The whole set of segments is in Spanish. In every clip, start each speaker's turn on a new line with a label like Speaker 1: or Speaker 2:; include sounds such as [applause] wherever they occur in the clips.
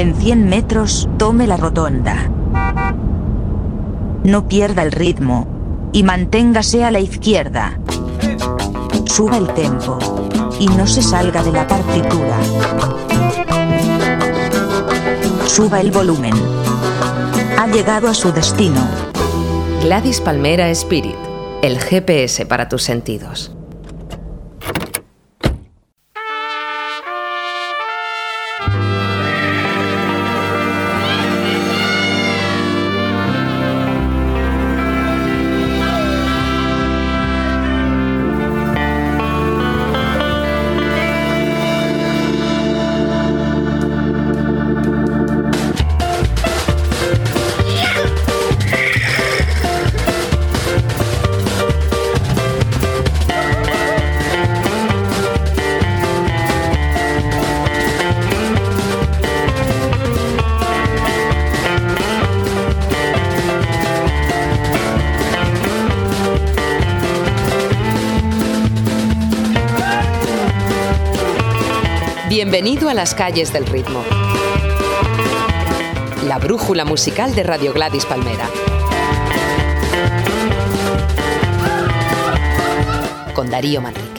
Speaker 1: En 100 metros, tome la rotonda. No pierda el ritmo. Y manténgase a la izquierda. Suba el tempo. Y no se salga de la partitura. Suba el volumen. Ha llegado a su destino.
Speaker 2: Gladys Palmera Spirit, el GPS para tus sentidos. Las calles del ritmo. La brújula musical de Radio Gladys Palmera. Con Darío Manrique.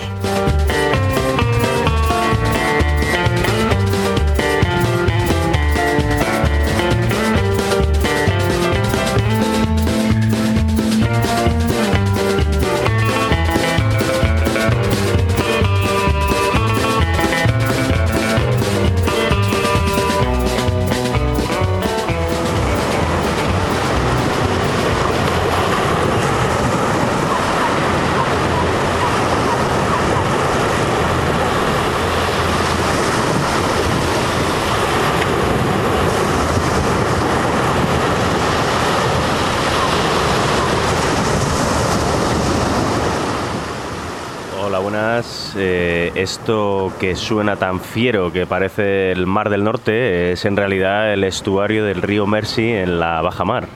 Speaker 3: Esto que suena tan fiero que parece el Mar del Norte es en realidad el estuario del río Mersey en la Baja Mar.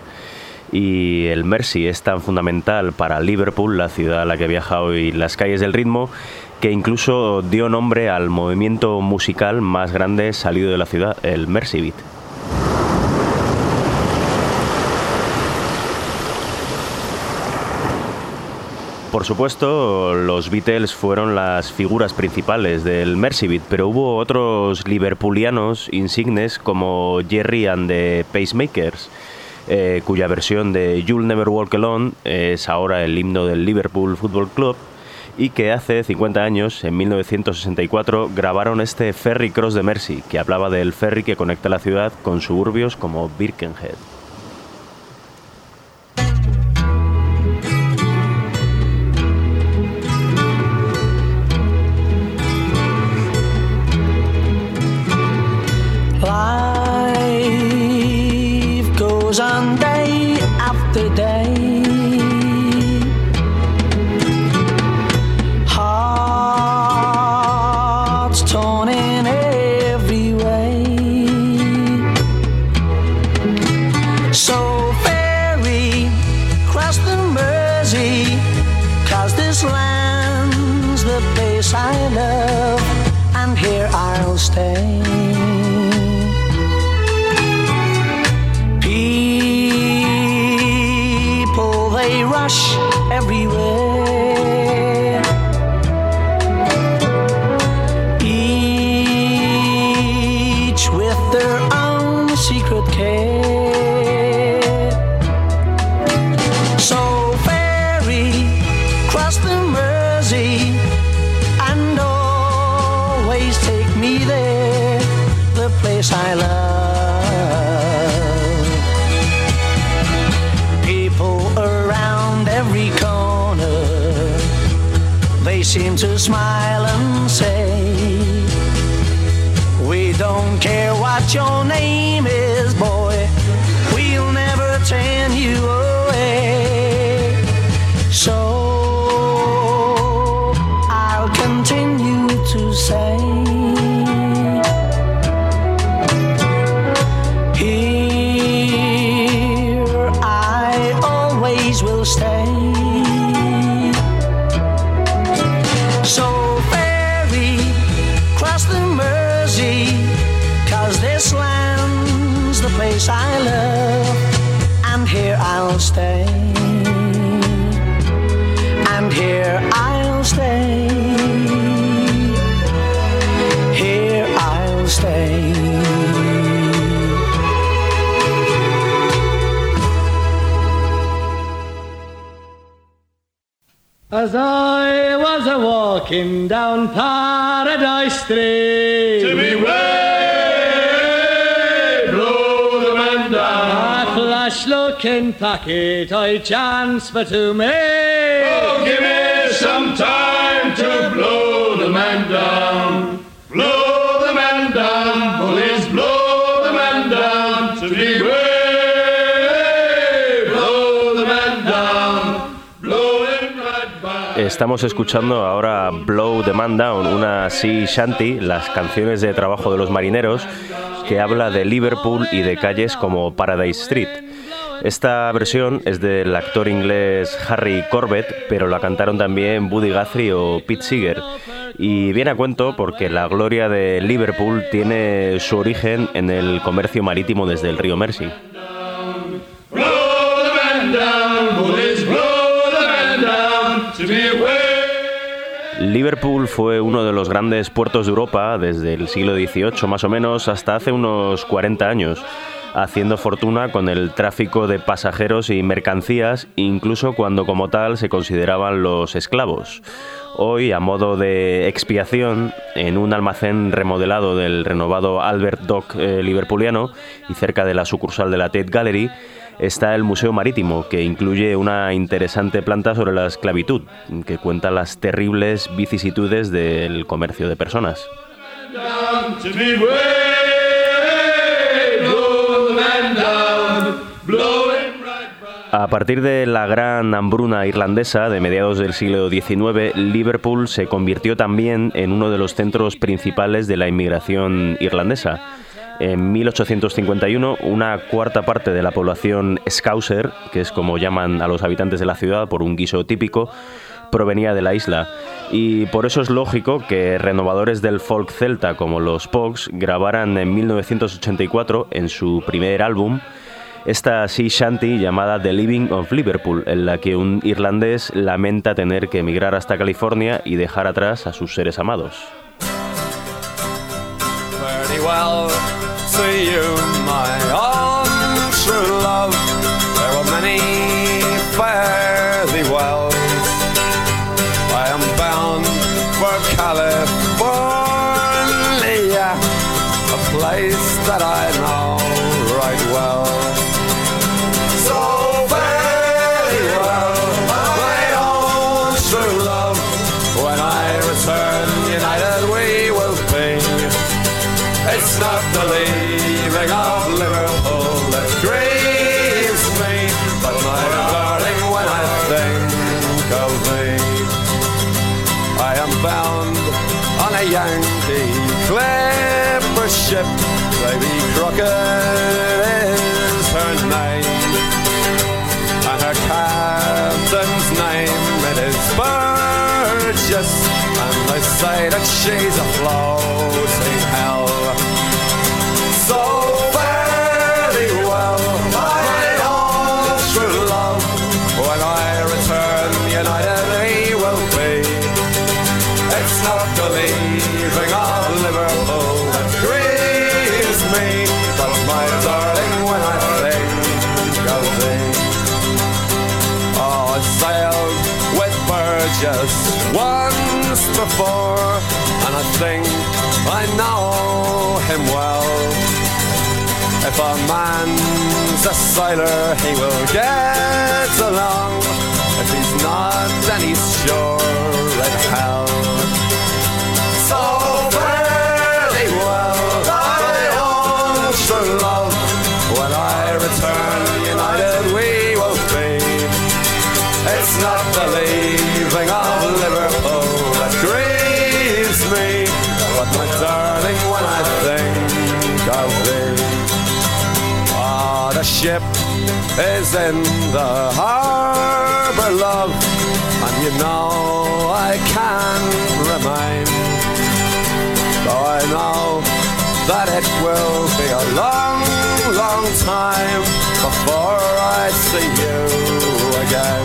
Speaker 3: Y el Mersey es tan fundamental para Liverpool, la ciudad a la que viaja hoy las calles del ritmo, que incluso dio nombre al movimiento musical más grande salido de la ciudad, el Mersey Beat. Por supuesto, los Beatles fueron las figuras principales del Mercy Beat, pero hubo otros liverpulianos insignes como Jerry and the Pacemakers, eh, cuya versión de You'll Never Walk Alone es ahora el himno del Liverpool Football Club y que hace 50 años, en 1964, grabaron este Ferry Cross de Mersey, que hablaba del ferry que conecta la ciudad con suburbios como Birkenhead.
Speaker 4: Life goes on
Speaker 5: looking packet I chance for to me. Oh, give me some time to blow the man down. Blow the man down, bullies, blow the man down. To be way, blow the man down. Blow him right by.
Speaker 3: Estamos escuchando ahora Blow the Man Down, una sea shanty, las canciones de trabajo de los marineros, que habla de Liverpool y de calles como Paradise Street. Esta versión es del actor inglés Harry Corbett, pero la cantaron también Buddy Guthrie o Pete Seeger. Y viene a cuento porque la gloria de Liverpool tiene su origen en el comercio marítimo desde el río Mersey. Liverpool fue uno de los grandes puertos de Europa desde el siglo XVIII más o menos hasta hace unos 40 años, haciendo fortuna con el tráfico de pasajeros y mercancías, incluso cuando como tal se consideraban los esclavos. Hoy, a modo de expiación, en un almacén remodelado del renovado Albert Dock eh, liverpooliano y cerca de la sucursal de la Tate Gallery, está el Museo Marítimo, que incluye una interesante planta sobre la esclavitud, que cuenta las terribles vicisitudes del comercio de personas. A partir de la gran hambruna irlandesa de mediados del siglo XIX, Liverpool se convirtió también en uno de los centros principales de la inmigración irlandesa. En 1851, una cuarta parte de la población Scouser, que es como llaman a los habitantes de la ciudad por un guiso típico, provenía de la isla. Y por eso es lógico que renovadores del folk celta como los Pogues grabaran en 1984, en su primer álbum, esta sea shanty llamada The Living of Liverpool, en la que un irlandés lamenta tener que emigrar hasta California y dejar atrás a sus seres amados.
Speaker 6: Sailor, he will get along. If he's not, then he's sure is in the harbor, love, and you know I can't remain. Though I know that it will be a long, long time before I see you again.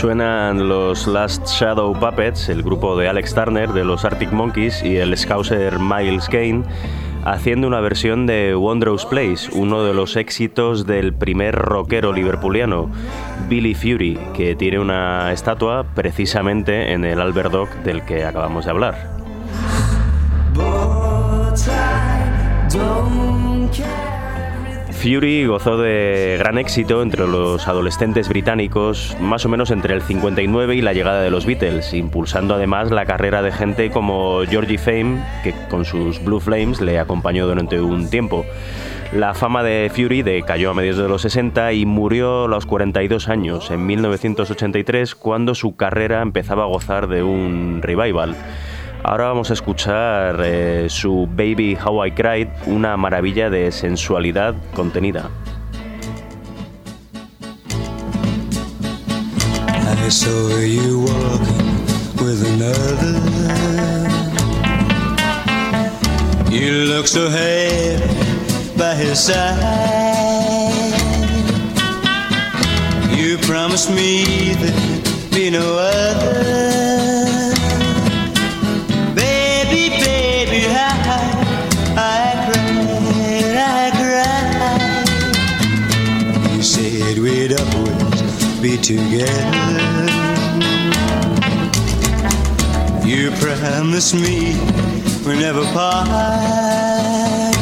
Speaker 3: Suenan los Last Shadow Puppets, el grupo de Alex Turner de los Arctic Monkeys y el scouser Miles Kane, haciendo una versión de Wondrous Place, uno de los éxitos del primer rockero liverpuliano, Billy Fury, que tiene una estatua precisamente en el Albert Dock del que acabamos de hablar. Fury gozó de gran éxito entre los adolescentes británicos más o menos entre el 59 y la llegada de los Beatles, impulsando además la carrera de gente como Georgie Fame, que con sus Blue Flames le acompañó durante un tiempo. La fama de Fury decayó a mediados de los 60 y murió a los 42 años, en 1983, cuando su carrera empezaba a gozar de un revival. Ahora vamos a escuchar eh, su Baby How I Cried, una maravilla de sensualidad contenida.
Speaker 7: I saw you walking with another. You look so happy by his side. You promised me there'd be no other. Together. You promised me we'd never part.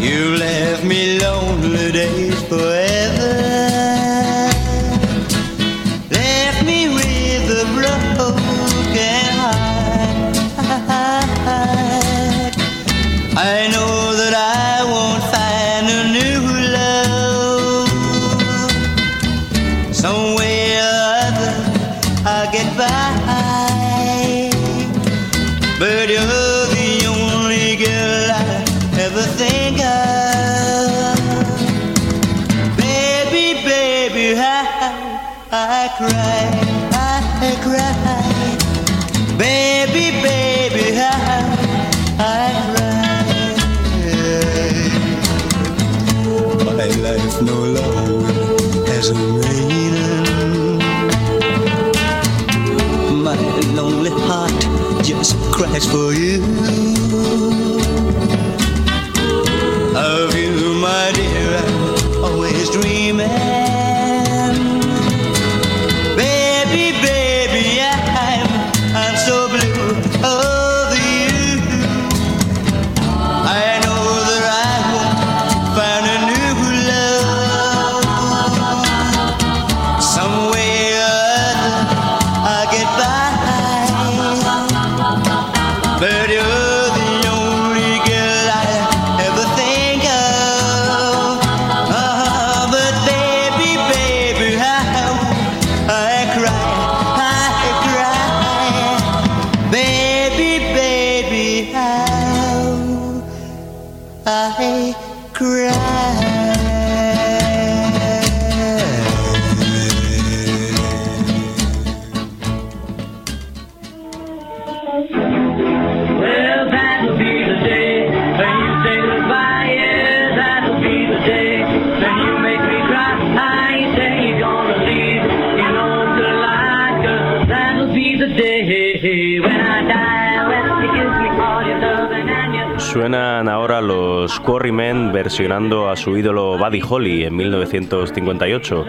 Speaker 7: You left me lonely days forever. Left me with a broken heart. I know for you.
Speaker 3: Suenan ahora los Quarrymen versionando a su ídolo Buddy Holly en 1958.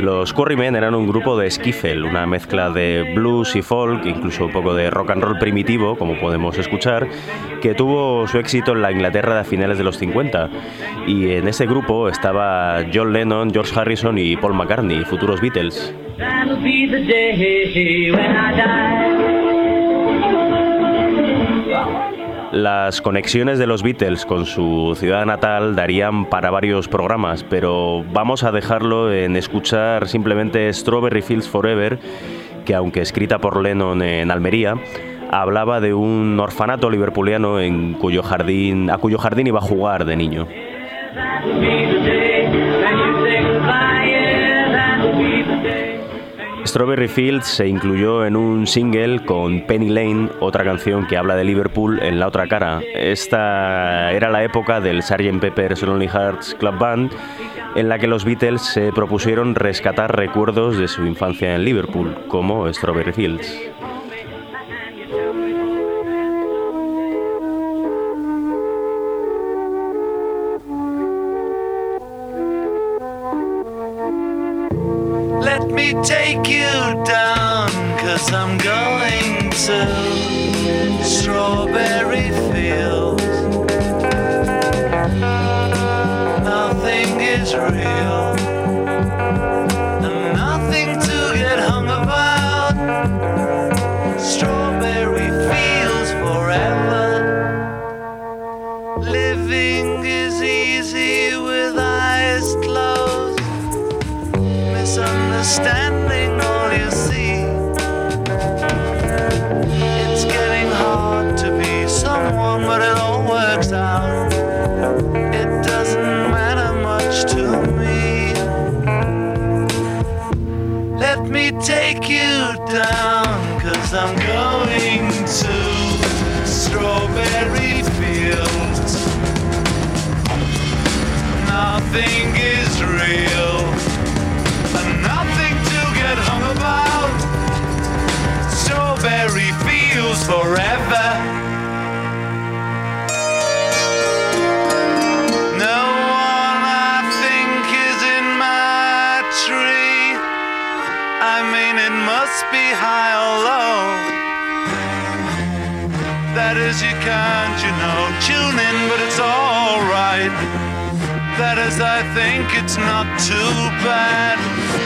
Speaker 3: Los Quarrymen eran un grupo de skiffle, una mezcla de blues y folk, incluso un poco de rock and roll primitivo, como podemos escuchar, que tuvo su éxito en la Inglaterra de finales de los 50. Y en ese grupo estaba John Lennon, George Harrison y Paul McCartney, futuros Beatles. Las conexiones de los Beatles con su ciudad natal darían para varios programas, pero vamos a dejarlo en escuchar simplemente Strawberry Fields Forever, que aunque escrita por Lennon en Almería, hablaba de un orfanato liverpuliano en cuyo jardín, a cuyo jardín iba a jugar de niño. Strawberry Fields se incluyó en un single con Penny Lane, otra canción que habla de Liverpool en la otra cara. Esta era la época del Sgt. Pepper's Lonely Hearts Club Band, en la que los Beatles se propusieron rescatar recuerdos de su infancia en Liverpool, como Strawberry Fields.
Speaker 8: Take you down, cause I'm going to Strawberry Fields. Nothing is real, and nothing to get hung about. Strawberry Fields forever. Living is easy understand forever. No one I think is in my tree. I mean, it must be high or low. That is, you can't, you know, tune in, but it's alright. That is, I think it's not too bad.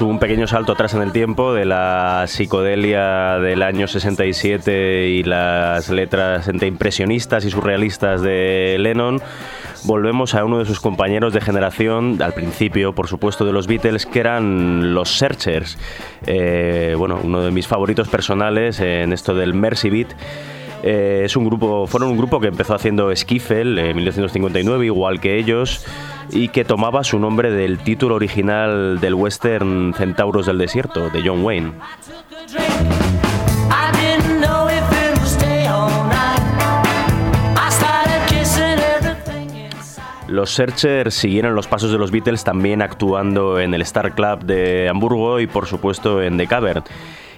Speaker 3: Un pequeño salto atrás en el tiempo de la psicodelia del año 67 y las letras entre impresionistas y surrealistas de Lennon. Volvemos a uno de sus compañeros de generación, al principio, por supuesto, de los Beatles, que eran los Searchers. Eh, bueno, uno de mis favoritos personales en esto del Mercy Beat. Eh, es un grupo, fueron un grupo que empezó haciendo Skiffle en 1959, igual que ellos, y que tomaba su nombre del título original del western Centauros del Desierto, de John Wayne. Los Searchers siguieron los pasos de los Beatles también actuando en el Star Club de Hamburgo y por supuesto en The Cavern.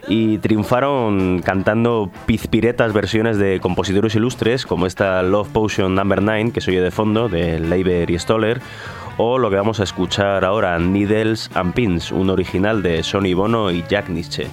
Speaker 3: Y triunfaron cantando pizpiretas versiones de compositores ilustres como esta Love Potion Number 9 que se oye de fondo de Leiber y Stoller o lo que vamos a escuchar ahora Needles and Pins, un original de Sonny Bono y Jack Nietzsche.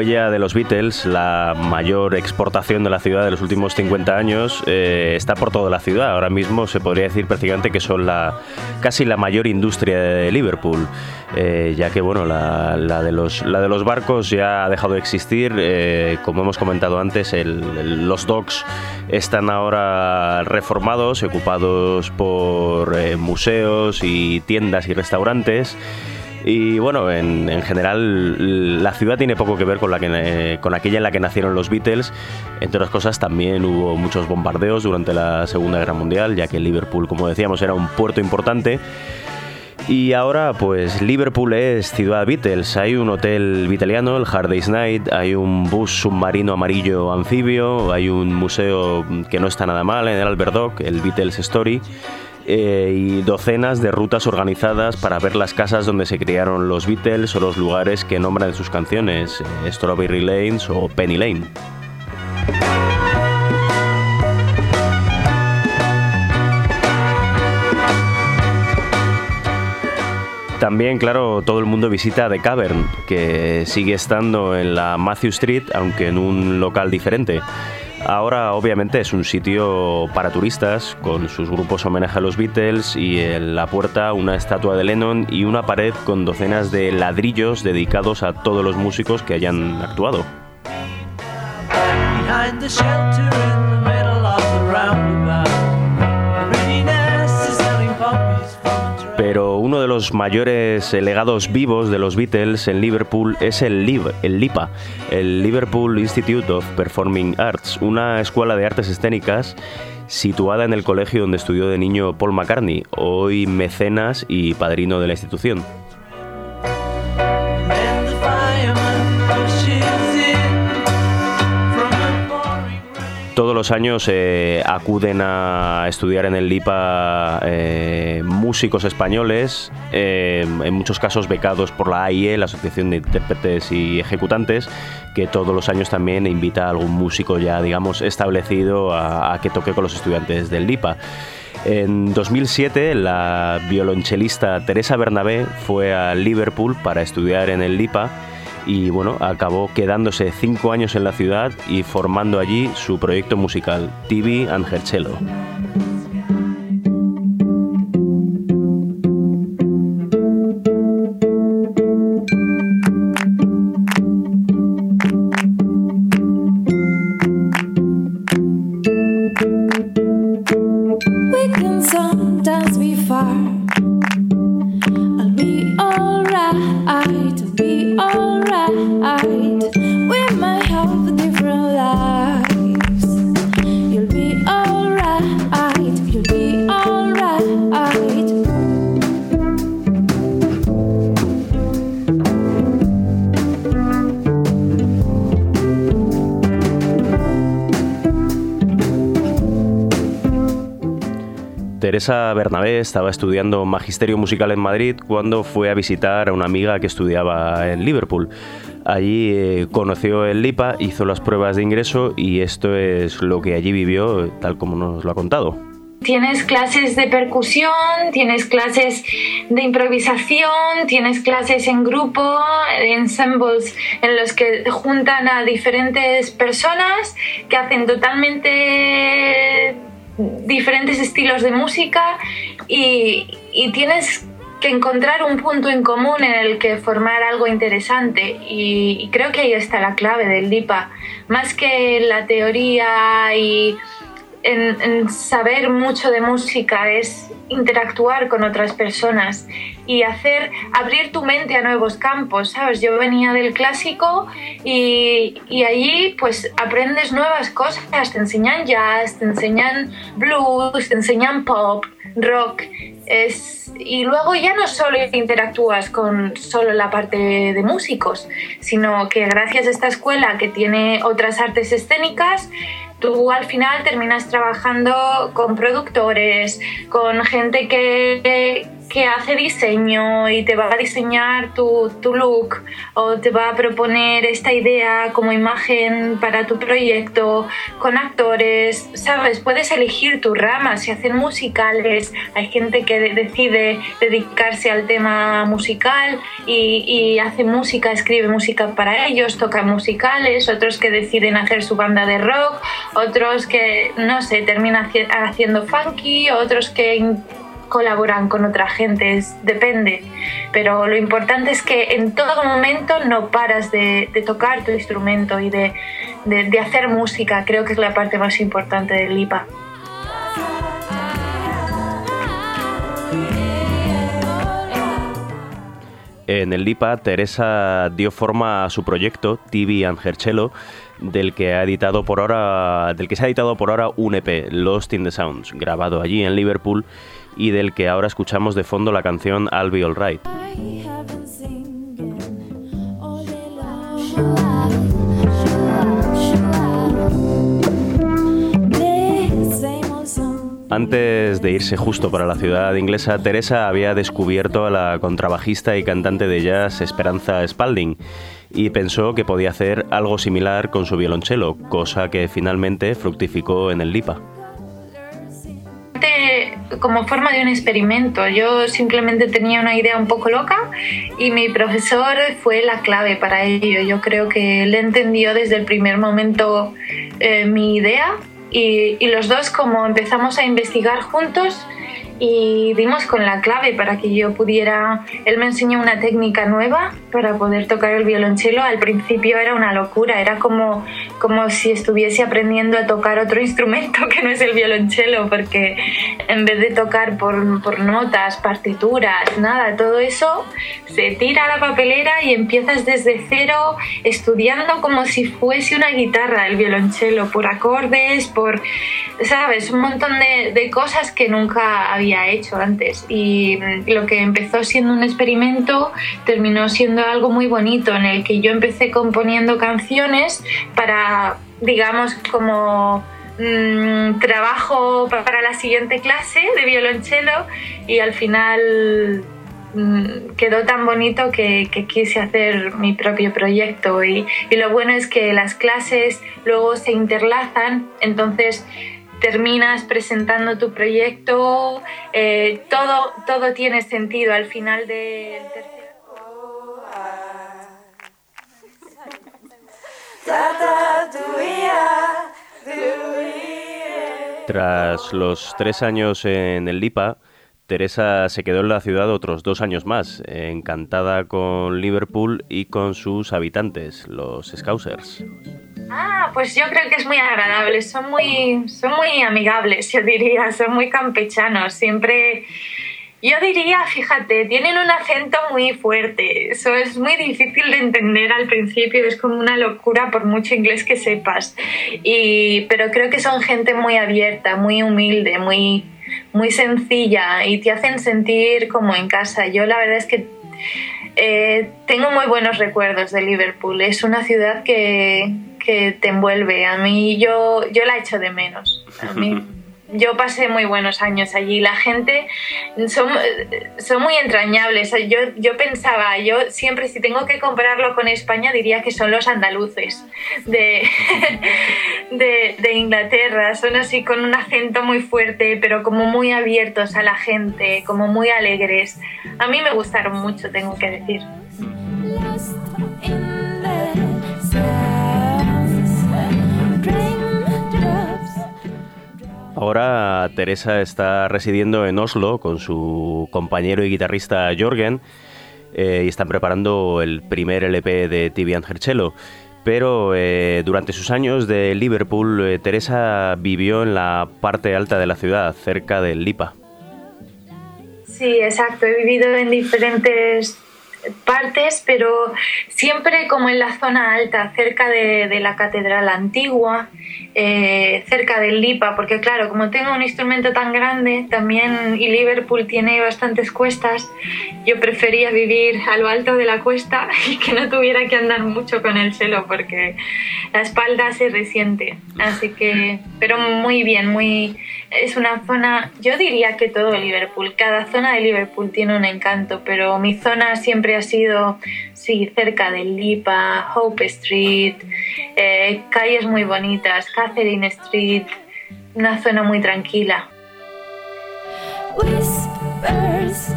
Speaker 3: Huella de los Beatles, la mayor exportación de la ciudad de los últimos 50 años, eh, está por toda la ciudad. Ahora mismo se podría decir prácticamente que son la casi la mayor industria de Liverpool, eh, ya que bueno, la, la de los, la de los barcos ya ha dejado de existir. eh, como hemos comentado antes, el- el- los docks están ahora reformados ocupados por eh, museos y tiendas y restaurantes. Y bueno, en, en general la ciudad tiene poco que ver con, la que, eh, con aquella en la que nacieron los Beatles. Entre otras cosas, también hubo muchos bombardeos durante la Segunda Guerra Mundial, ya que Liverpool, como decíamos, era un puerto importante. Y ahora, pues Liverpool es ciudad Beatles. Hay un hotel vitaliano, el Hard Day's Night, hay un bus submarino amarillo anfibio, hay un museo que no está nada mal en el Albert Dock, el Beatles Story, eh, y docenas de rutas organizadas para ver las casas donde se criaron los Beatles o los lugares que nombran en sus canciones, eh, Strawberry Lanes o Penny Lane. También, claro, todo el mundo visita The Cavern, que sigue estando en la Matthew Street, aunque en un local diferente. Ahora, obviamente, es un sitio para turistas, con sus grupos homenaje a los Beatles y en la puerta una estatua de Lennon y una pared con docenas de ladrillos dedicados a todos los músicos que hayan actuado.
Speaker 9: behind selling poppies
Speaker 3: los mayores eh, legados vivos de los Beatles en Liverpool es el el LIPA, el Liverpool Institute of Performing Arts, una escuela de artes escénicas situada en el colegio donde estudió de niño Paul McCartney, hoy mecenas y padrino de la institución. Todos los años eh, acuden a estudiar en el LIPA eh, músicos españoles, eh, en muchos casos becados por la AIE, la Asociación de Intérpretes y Ejecutantes, que todos los años también invita a algún músico ya, digamos, establecido a, a que toque con los estudiantes del LIPA. En 2007, la violonchelista Teresa Bernabé fue a Liverpool para estudiar en el LIPA y bueno, acabó quedándose cinco años en la ciudad y formando allí su proyecto musical, TV and Her Teresa Bernabé estaba estudiando magisterio musical en Madrid cuando fue a visitar a una amiga que estudiaba en Liverpool. Allí eh, conoció el LIPA, hizo las pruebas de ingreso y esto es lo que allí vivió, tal como nos lo ha contado.
Speaker 10: Tienes clases de percusión, tienes clases de improvisación, tienes clases en grupo, ensembles en los que juntan a diferentes personas que hacen totalmente diferentes estilos de música y, y tienes que encontrar un punto en común en el que formar algo interesante. Y, y creo que ahí está la clave del DIPA, más que la teoría y en, en saber mucho de música es interactuar con otras personas y hacer abrir tu mente a nuevos campos, ¿sabes? Yo venía del clásico y, y allí pues aprendes nuevas cosas, te enseñan jazz, te enseñan blues, te enseñan pop, rock. Es, y luego ya no solo interactúas con solo la parte de músicos, sino que gracias a esta escuela que tiene otras artes escénicas, tú al final terminas trabajando con productores, con gente que, que hace diseño y te va a diseñar tu, tu look o te va a proponer esta idea como imagen para tu proyecto, con actores, ¿sabes? Puedes elegir tu rama, si hacen musicales, hay gente que de- decide dedicarse al tema musical y, y hace música, escribe música para ellos, toca musicales, otros que deciden hacer su banda de rock, otros que, no sé, terminan haci- haciendo funky, otros que colaboran con otra gente, es- depende. Pero lo importante es que en todo momento no paras de, tocar tu instrumento y de, hacer música. Creo que es la parte más importante del IPA.
Speaker 3: En el LIPA, Teresa dio forma a su proyecto, TV and del que, ha editado por ahora, del que se ha editado por ahora un EP, Lost in the Sounds, grabado allí en Liverpool, y del que ahora escuchamos de fondo la canción I'll Be Alright. Antes de irse justo para la ciudad inglesa, Teresa había descubierto a la contrabajista y cantante de jazz Esperanza Spalding y pensó que podía hacer algo similar con su violonchelo, cosa que finalmente fructificó en el LIPA.
Speaker 10: Como forma de un experimento. Yo simplemente tenía una idea un poco loca y mi profesor fue la clave para ello. Yo creo que él entendió desde el primer momento eh, mi idea y los dos como empezamos a investigar juntos y dimos con la clave para que yo pudiera, él me enseñó una técnica nueva para poder tocar el violonchelo. Al principio era una locura, era como, como si estuviese aprendiendo a tocar otro [laughs] instrumento que no es el violonchelo, porque en vez de tocar por, por notas, partituras, nada, todo eso se tira a la papelera y empiezas desde cero estudiando como si fuese una guitarra el violonchelo, por acordes, por, sabes, un montón de, de cosas que nunca había hecho antes. Y mm, lo que empezó siendo un experimento terminó siendo algo muy bonito en el que yo empecé componiendo canciones para, digamos, como mm, trabajo pa- para la siguiente clase de violonchelo y al final mm, quedó tan bonito que, que quise hacer mi propio proyecto. Y, y lo bueno es que las clases luego se interlazan, entonces terminas presentando tu proyecto, eh, todo, todo tiene sentido al final del tercer.
Speaker 3: Tras los tres años en el LIPA, Teresa se quedó en la ciudad otros dos años más, encantada con Liverpool y con sus habitantes, los Scousers.
Speaker 10: Ah, pues yo creo que es muy agradable, son muy, son muy amigables, yo diría, son muy campechanos, siempre... Yo diría, fíjate, tienen un acento muy fuerte, eso es muy difícil de entender al principio, es como una locura por mucho inglés que sepas, y, pero creo que son gente muy abierta, muy humilde, muy, muy sencilla y te hacen sentir como en casa. Yo la verdad es que eh, tengo muy buenos recuerdos de Liverpool. Es una ciudad que, que te envuelve. A mí yo, yo la echo de menos. A mí, [laughs] yo pasé muy buenos años allí. La gente son, son muy entrañables. Yo, yo pensaba, yo siempre si tengo que compararlo con España diría que son los andaluces de, [laughs] de, de Inglaterra. Son así con un acento muy fuerte, pero como muy abiertos a la gente, como muy alegres. A mí me gustaron mucho, tengo que decir.
Speaker 3: Ahora Teresa está residiendo en Oslo con su compañero y guitarrista Jorgen eh, y están preparando el primer LP de Tibian Hercello. Pero eh, durante sus años de Liverpool, eh, Teresa vivió en la parte alta de la ciudad, cerca del Lipa.
Speaker 10: Sí, exacto. He vivido en diferentes partes, pero siempre como en la zona alta, cerca de, de la catedral antigua, eh, cerca del Lipa, porque claro, como tengo un instrumento tan grande, también y Liverpool tiene bastantes cuestas, yo prefería vivir a lo alto de la cuesta [laughs] y que no tuviera que andar mucho con el cello, porque la espalda se resiente. Así que, pero muy bien, muy es una zona, yo diría que todo Liverpool, cada zona de Liverpool tiene un encanto, pero mi zona siempre ha sido, sí, cerca del Lipa, Hope Street, eh, calles muy bonitas, Catherine Street, una zona muy tranquila.
Speaker 11: Whispers,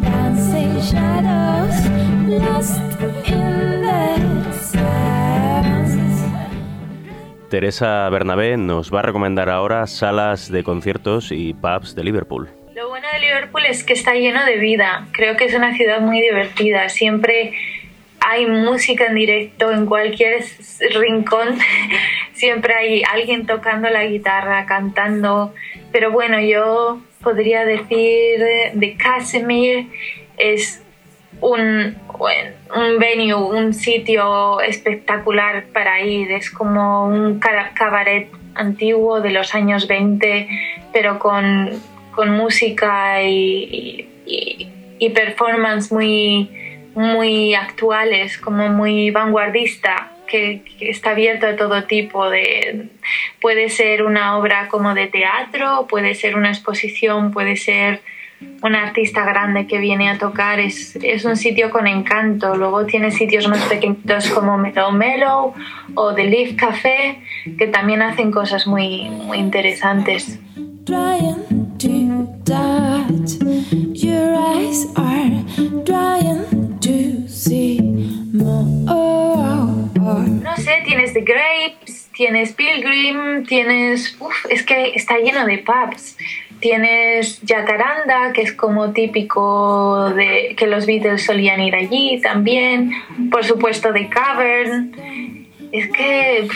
Speaker 11: dancing shadows, lost
Speaker 3: Teresa Bernabé nos va a recomendar ahora salas de conciertos y pubs de Liverpool.
Speaker 10: Lo bueno de Liverpool es que está lleno de vida. Creo que es una ciudad muy divertida. Siempre hay música en directo en cualquier rincón. [laughs] Siempre hay alguien tocando la guitarra, cantando. Pero bueno, yo podría decir de Casimir es un, un venue, un sitio espectacular para ir. Es como un ca- cabaret antiguo de los años 20, pero con, con música y, y- y performance muy, muy actuales, como muy vanguardista. Que, que está abierto a todo tipo de puede ser una obra como de teatro puede ser una exposición puede ser un artista grande que viene a tocar es, es un sitio con encanto. Luego tiene sitios más pequeñitos como Mellow Mellow o The Leaf Café que también hacen cosas muy, muy interesantes. No sé, tienes The Grapes, tienes Pilgrim, tienes... Uf, es que está lleno de pubs. Tienes Jacaranda, que es como típico de que los Beatles solían ir allí también. Por supuesto, The Cavern. Es que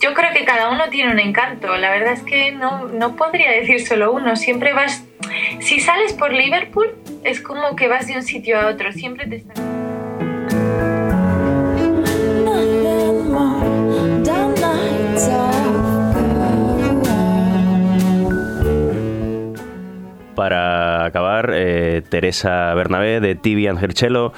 Speaker 10: yo creo que cada uno tiene un encanto. La verdad es que no, no podría decir solo uno. Siempre vas. Si sales por Liverpool, es como que vas de un sitio a otro. Siempre te están.
Speaker 3: Para acabar, eh, Teresa Bernabé de TV and Herchelo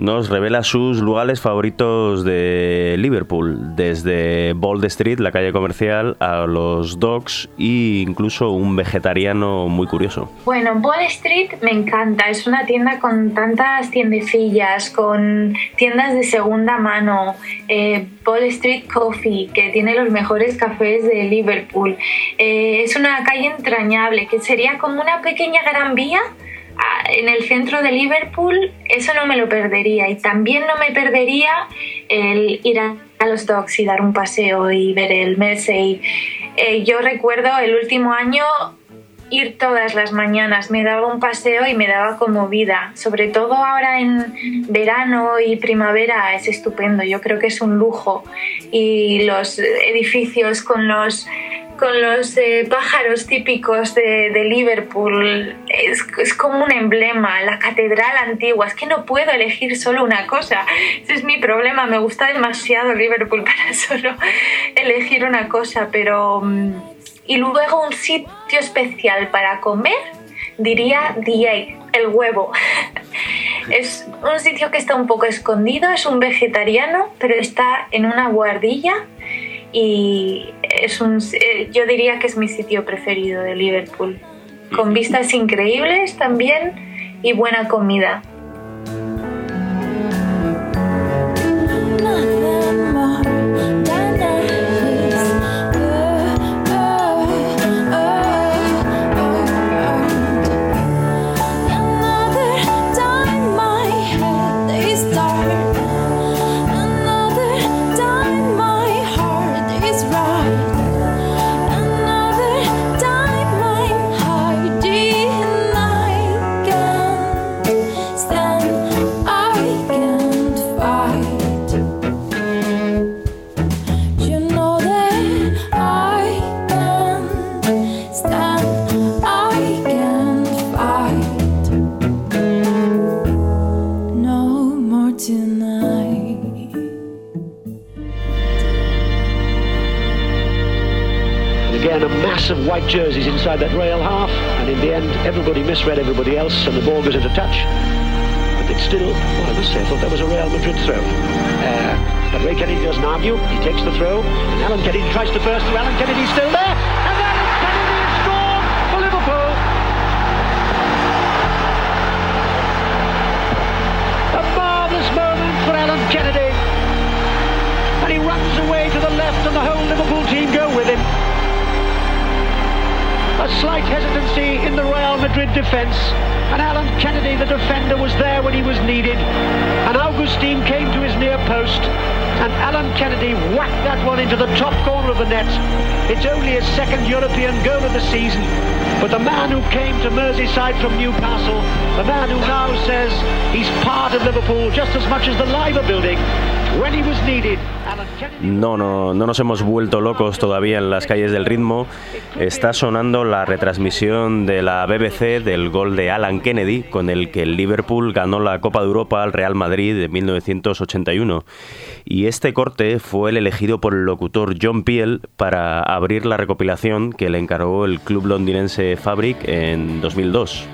Speaker 3: nos revela sus lugares favoritos de Liverpool, desde Bold Street, la calle comercial, a los Docks e incluso un vegetariano muy curioso.
Speaker 10: Bueno, Wall Street me encanta. Es una tienda con tantas tiendecillas, con tiendas de segunda mano. Eh, Wall Street Coffee, que tiene los mejores cafés de Liverpool. Eh, es una calle entrañable, que sería como una pequeña gran vía en el centro de Liverpool. Eso no me lo perdería. Y también no me perdería el ir a a los docks y dar un paseo y ver el Mersey. Eh, yo recuerdo el último año ir todas las mañanas, me daba un paseo y me daba como vida. Sobre todo ahora en verano y primavera es estupendo, yo creo que es un lujo. Y los edificios con los con los eh, pájaros típicos de, Liverpool. Es, es como un emblema, la catedral antigua. Es que no puedo elegir solo una cosa. Ese es mi problema. Me gusta demasiado Liverpool [laughs] para solo elegir una cosa. Pero. mm, Y luego un sitio especial para comer, diría Egg, el huevo. [laughs] Es un sitio que está un poco escondido, es un vegetariano, pero está en una guardilla y es un, eh, yo diría que es mi sitio preferido de Liverpool. Con vistas increíbles también y buena comida.
Speaker 11: That
Speaker 12: rail half, and in the end, everybody misread everybody else, and the ball goes into touch. But it's still, well, I must say, I thought that was a Real Madrid throw. Uh, but Ray Kennedy doesn't argue. He takes the throw, and Alan Kennedy tries to burst through. Alan Kennedy's still there, and Alan Kennedy has for Liverpool. A marvellous moment for Alan Kennedy. And he runs away to the left, and the whole Liverpool team go with him. A slight hesitancy in the Real Madrid defence. And Alan Kennedy, the defender, was there when he was needed. And Augustine came to his near post. And Alan Kennedy whacked that one into the top corner of the net. It's only his second European goal of the season. But the man who came to Merseyside from Newcastle, the man who now says he's part of Liverpool just as much as the Liver building, when he was needed.
Speaker 3: No, no, no nos hemos vuelto locos todavía en las calles del ritmo. Está sonando la retransmisión de la BBC del gol de Alan Kennedy, con el que el Liverpool ganó la Copa de Europa al Real Madrid de 1981. Y este corte fue el elegido por el locutor John Peel para abrir la recopilación que le encargó el club londinense Fabric en 2002.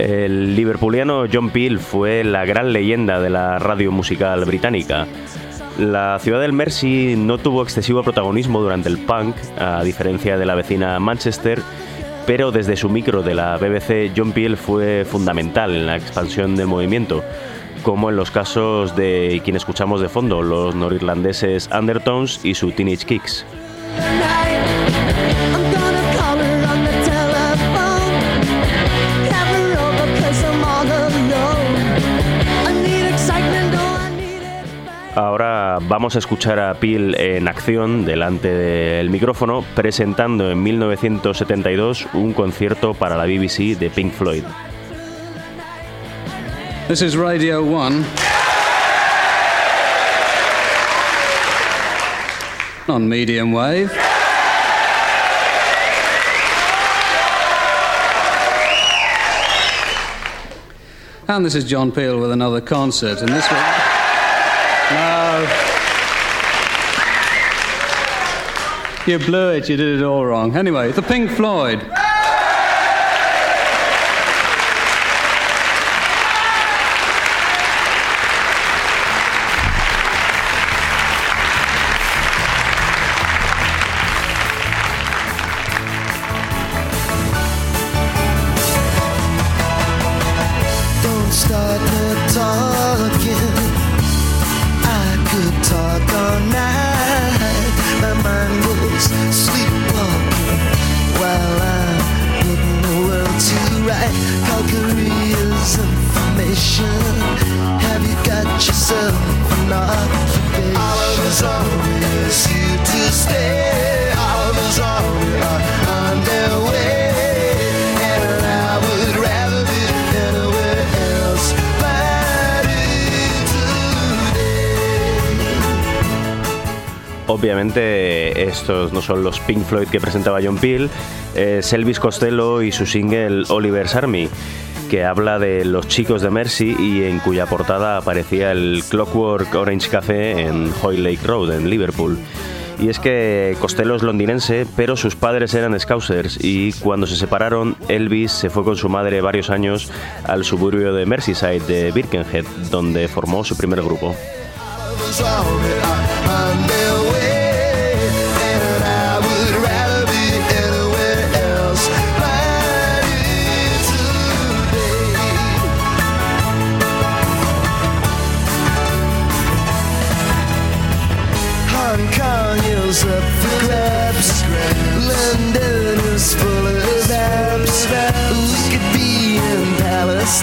Speaker 3: El liverpooliano John Peel fue la gran leyenda de la radio musical británica. La ciudad del Mersey no tuvo excesivo protagonismo durante el punk, a diferencia de la vecina Manchester, pero desde su micro de la BBC, John Peel fue fundamental en la expansión del movimiento, como en los casos de quien escuchamos de fondo, los norirlandeses Undertones y su Teenage Kicks. Ahora vamos a escuchar a Peel en acción delante del micrófono presentando en 1972 un concierto para la BBC de Pink Floyd.
Speaker 13: This is Radio 1. On medium wave. And this is John Peel with another concert. And this one. You blew it, you did it all wrong. Anyway, the Pink Floyd.
Speaker 3: Obviamente estos no son los Pink Floyd que presentaba John Peel, es Elvis Costello y su single Oliver's Army, que habla de los chicos de Mercy y en cuya portada aparecía el Clockwork Orange Café en Hoy Lake Road, en Liverpool. Y es que Costello es londinense, pero sus padres eran scousers y cuando se separaron, Elvis se fue con su madre varios años al suburbio de Merseyside de Birkenhead, donde formó su primer grupo.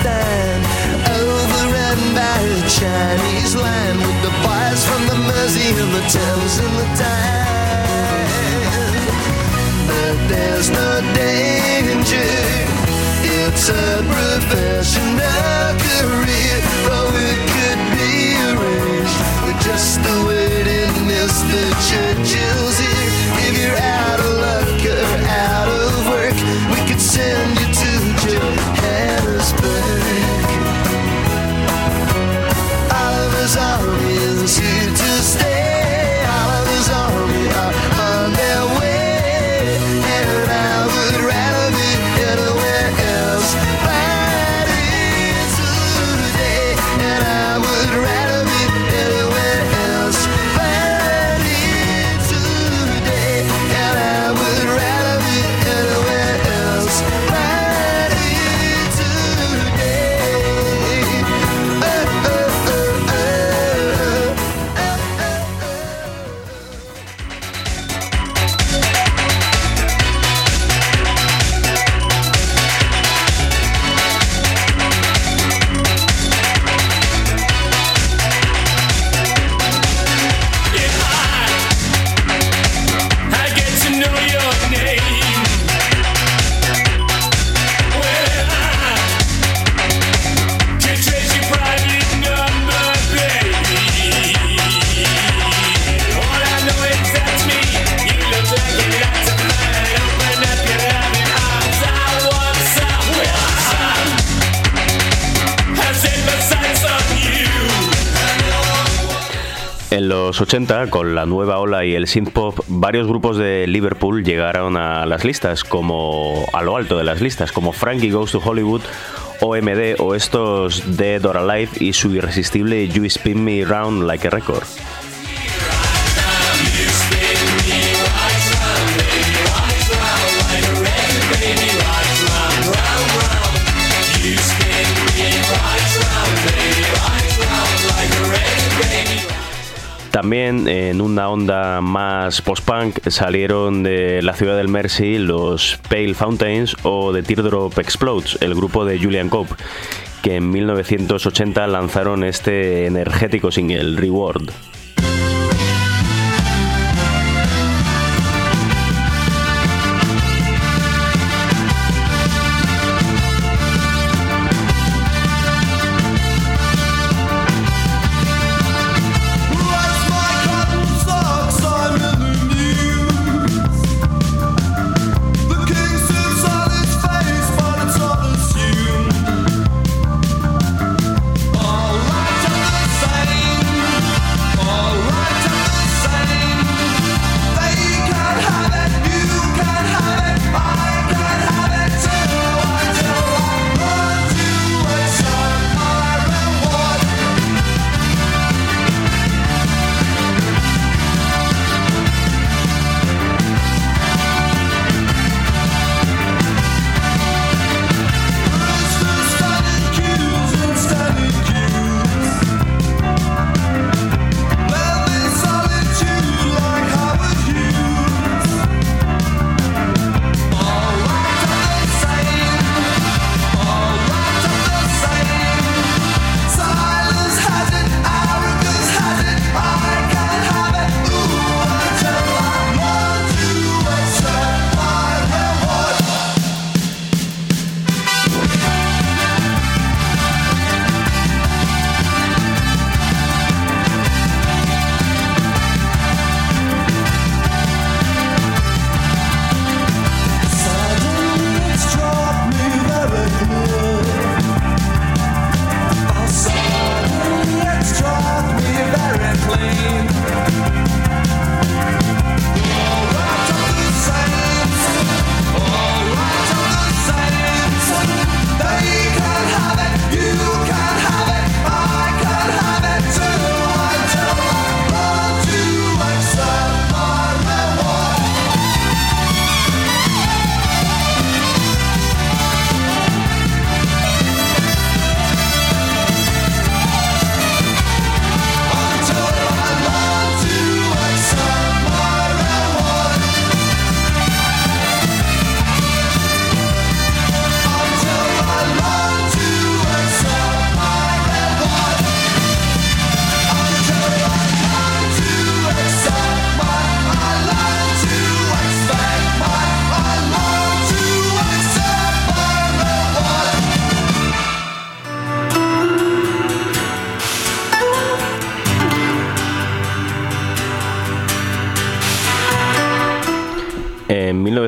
Speaker 14: Palestine, overrun by Chinese line with the boys from the Mersey and the Thames and the Tyne. But there's no danger. It's a professional
Speaker 3: 80, con la nueva ola y el synthpop, varios grupos de Liverpool llegaron a las listas, como a lo alto de las listas, como Frankie Goes to Hollywood, OMD o estos Dead or Alive y su irresistible You Spin Me Round Like a Record. Una onda más post-punk salieron de la ciudad del Mersey los Pale Fountains o The Teardrop Explodes, el grupo de Julian Cope, que en 1980 lanzaron este energético single, Reward.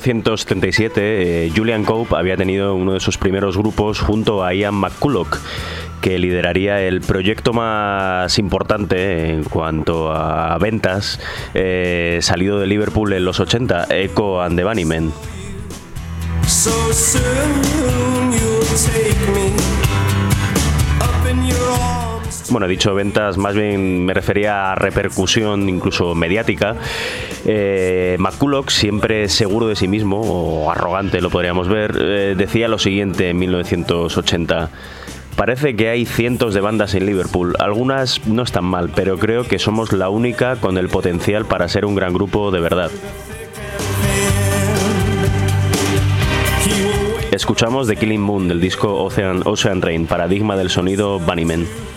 Speaker 3: 1977, eh, Julian Cope había tenido uno de sus primeros grupos junto a Ian McCulloch, que lideraría el proyecto más importante en cuanto a ventas eh, salido de Liverpool en los 80, Echo and the Bunnymen. Bueno, he dicho ventas, más bien me refería a repercusión incluso mediática. Eh, McCulloch, siempre seguro de sí mismo, o arrogante lo podríamos ver, eh, decía lo siguiente en 1980. Parece que hay cientos de bandas en Liverpool, algunas no están mal, pero creo que somos la única con el potencial para ser un gran grupo de verdad. Escuchamos The Killing Moon del disco Ocean, Rain, paradigma del sonido Bunnymen.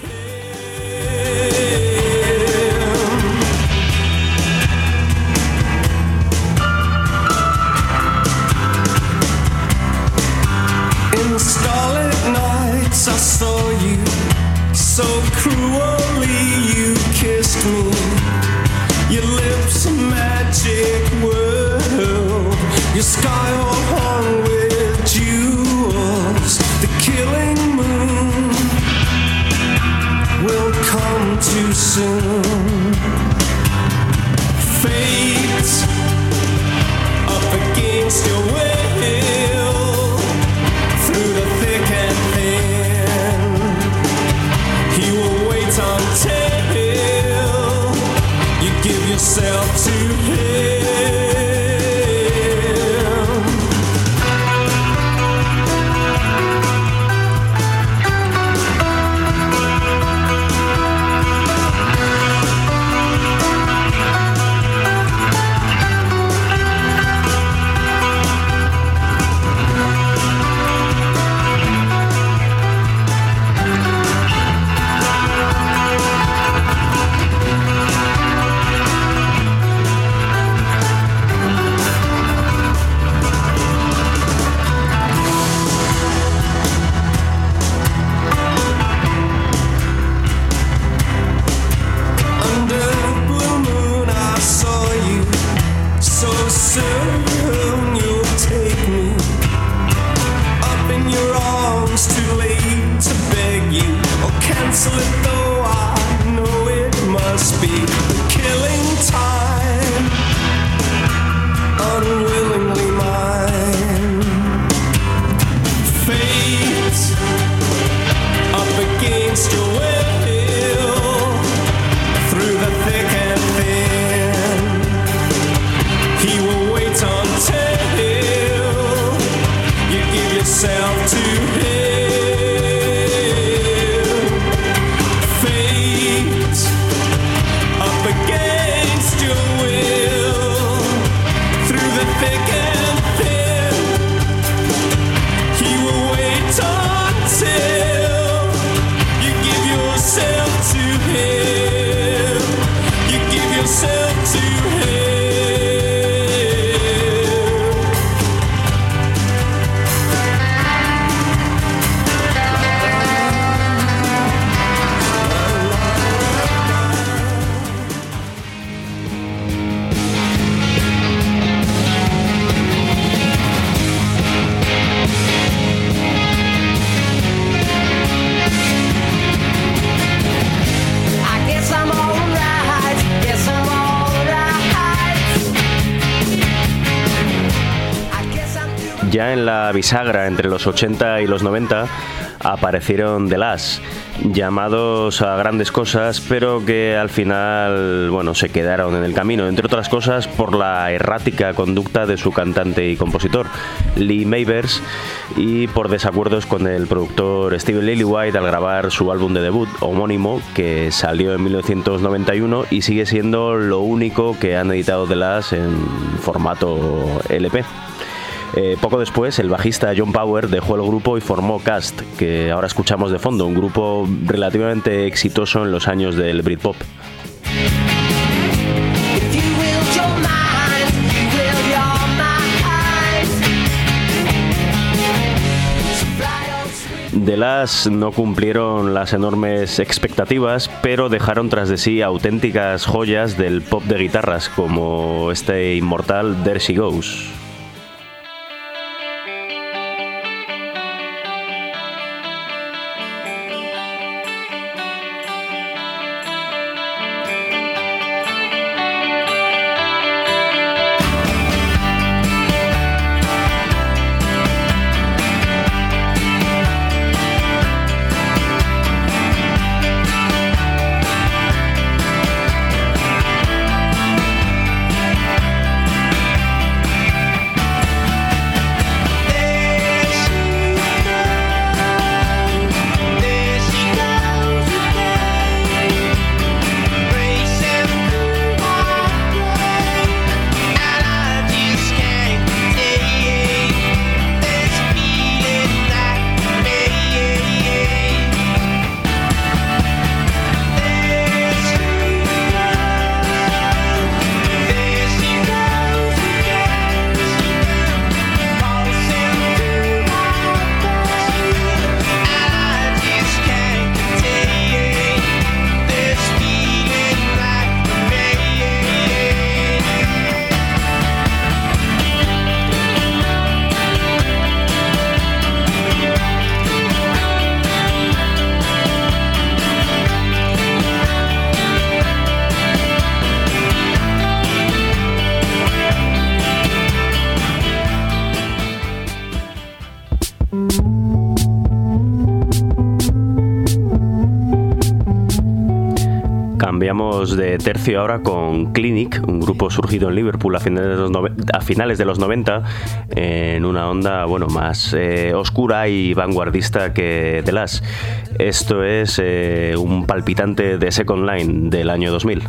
Speaker 3: En la bisagra entre los 80 y los 90 aparecieron The Last, llamados a grandes cosas, pero que al final, bueno, se quedaron en el camino, entre otras cosas por la errática conducta de su cantante y compositor, Lee Mavers, y por desacuerdos con el productor Steven Lillywhite al grabar su álbum de debut homónimo, que salió en 1991 y sigue siendo lo único que han editado The Last en formato LP. Eh, poco después, el bajista John Power dejó el grupo y formó Cast, que ahora escuchamos de fondo, un grupo relativamente exitoso en los años del Britpop. The Last no cumplieron las enormes expectativas, pero dejaron tras de sí auténticas joyas del pop de guitarras, como este inmortal There She Goes. Cambiamos de tercio ahora con Clinic, un grupo surgido en Liverpool a finales de los, nove- a finales de los 90 en una onda bueno, más eh, oscura y vanguardista que The Last. Esto es eh, un palpitante de Second Line del año 2000.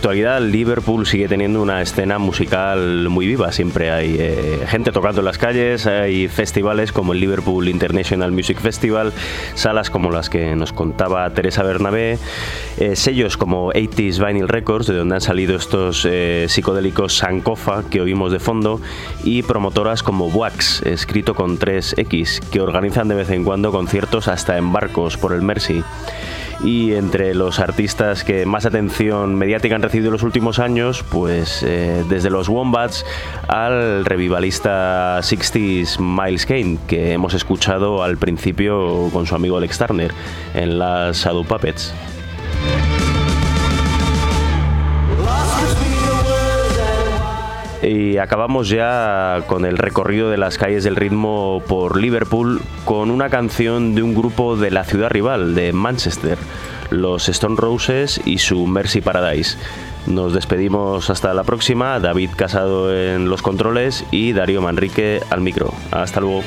Speaker 3: Actualidad, Liverpool sigue teniendo una escena musical muy viva. Siempre hay eh, gente tocando en las calles, hay festivales como el Liverpool International Music Festival, salas como las que nos contaba Teresa Bernabé, eh, sellos como 80s Vinyl Records, de donde han salido estos eh, psicodélicos Sankofa que oímos de fondo, y promotoras como Wax, escrito con 3X, que organizan de vez en cuando conciertos hasta en barcos por el Mersey y entre los artistas que más atención mediática han recibido en los últimos años, pues eh, desde los Wombats al revivalista 60s Miles Kane, que hemos escuchado al principio con su amigo Alex Turner en las Shadow Puppets. Y acabamos ya con el recorrido de las calles del ritmo por Liverpool con una canción de un grupo de la ciudad rival, de Manchester, los Stone Roses y su Mercy Paradise. Nos despedimos hasta la próxima, David Casado en los controles y Darío Manrique al micro. Hasta luego.